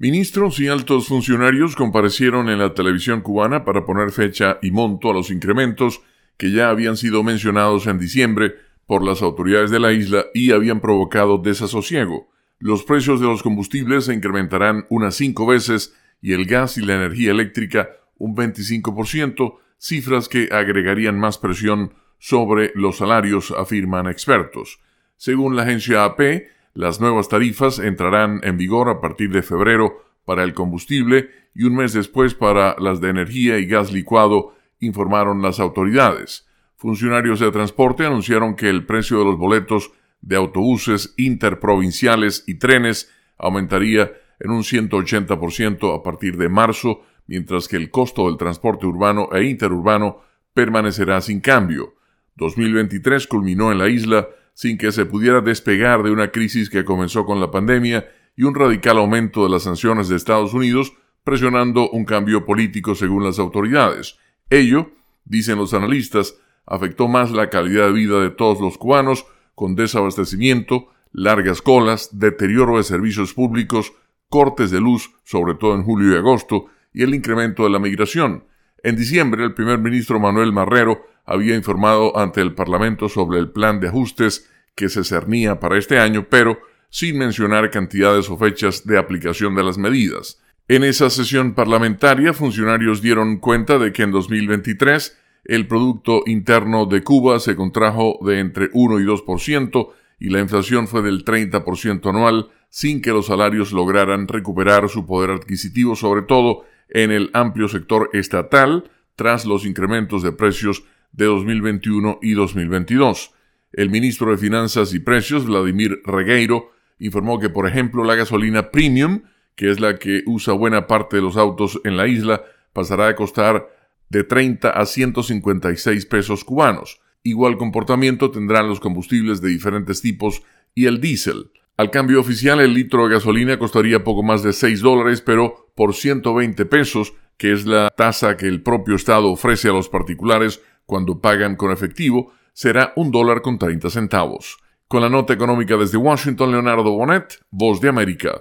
Ministros y altos funcionarios comparecieron en la televisión cubana para poner fecha y monto a los incrementos que ya habían sido mencionados en diciembre por las autoridades de la isla y habían provocado desasosiego. Los precios de los combustibles se incrementarán unas cinco veces y el gas y la energía eléctrica un 25%, cifras que agregarían más presión sobre los salarios, afirman expertos. Según la agencia AP, las nuevas tarifas entrarán en vigor a partir de febrero para el combustible y un mes después para las de energía y gas licuado, informaron las autoridades. Funcionarios de transporte anunciaron que el precio de los boletos de autobuses interprovinciales y trenes aumentaría en un 180% a partir de marzo, mientras que el costo del transporte urbano e interurbano permanecerá sin cambio. 2023 culminó en la isla sin que se pudiera despegar de una crisis que comenzó con la pandemia y un radical aumento de las sanciones de Estados Unidos, presionando un cambio político según las autoridades. Ello, dicen los analistas, afectó más la calidad de vida de todos los cubanos, con desabastecimiento, largas colas, deterioro de servicios públicos, cortes de luz, sobre todo en julio y agosto, y el incremento de la migración. En diciembre, el primer ministro Manuel Marrero había informado ante el Parlamento sobre el plan de ajustes que se cernía para este año, pero sin mencionar cantidades o fechas de aplicación de las medidas. En esa sesión parlamentaria, funcionarios dieron cuenta de que en 2023 el Producto Interno de Cuba se contrajo de entre 1 y 2% y la inflación fue del 30% anual, sin que los salarios lograran recuperar su poder adquisitivo, sobre todo en el amplio sector estatal, tras los incrementos de precios de 2021 y 2022. El ministro de Finanzas y Precios, Vladimir Regueiro, informó que, por ejemplo, la gasolina premium, que es la que usa buena parte de los autos en la isla, pasará a costar de 30 a 156 pesos cubanos. Igual comportamiento tendrán los combustibles de diferentes tipos y el diésel. Al cambio oficial, el litro de gasolina costaría poco más de 6 dólares, pero por 120 pesos, que es la tasa que el propio Estado ofrece a los particulares cuando pagan con efectivo, será un dólar con 30 centavos. Con la nota económica desde Washington, Leonardo Bonet, Voz de América.